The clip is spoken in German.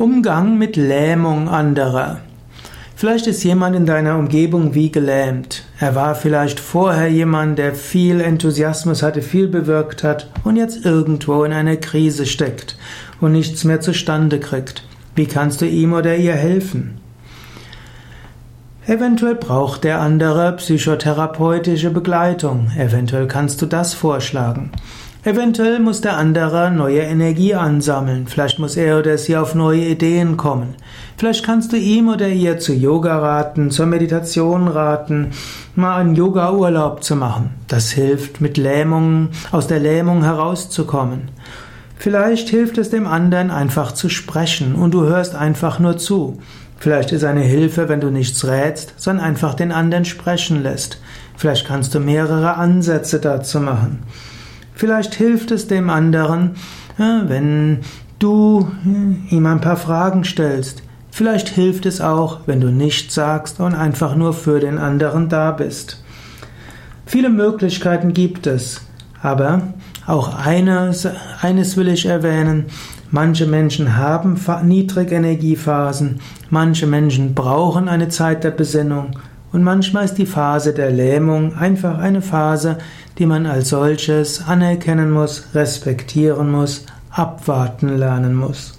Umgang mit Lähmung anderer. Vielleicht ist jemand in deiner Umgebung wie gelähmt. Er war vielleicht vorher jemand, der viel Enthusiasmus hatte, viel bewirkt hat und jetzt irgendwo in einer Krise steckt und nichts mehr zustande kriegt. Wie kannst du ihm oder ihr helfen? Eventuell braucht der andere psychotherapeutische Begleitung. Eventuell kannst du das vorschlagen. Eventuell muss der andere neue Energie ansammeln. Vielleicht muss er oder sie auf neue Ideen kommen. Vielleicht kannst du ihm oder ihr zu Yoga raten, zur Meditation raten, mal einen Yoga-Urlaub zu machen. Das hilft, mit Lähmungen, aus der Lähmung herauszukommen. Vielleicht hilft es dem anderen einfach zu sprechen und du hörst einfach nur zu. Vielleicht ist eine Hilfe, wenn du nichts rätst, sondern einfach den anderen sprechen lässt. Vielleicht kannst du mehrere Ansätze dazu machen. Vielleicht hilft es dem anderen, wenn du ihm ein paar Fragen stellst. Vielleicht hilft es auch, wenn du nichts sagst und einfach nur für den anderen da bist. Viele Möglichkeiten gibt es, aber auch eines, eines will ich erwähnen. Manche Menschen haben Niedrigenergiephasen, manche Menschen brauchen eine Zeit der Besinnung und manchmal ist die Phase der Lähmung einfach eine Phase, die man als solches anerkennen muss, respektieren muss, abwarten lernen muss.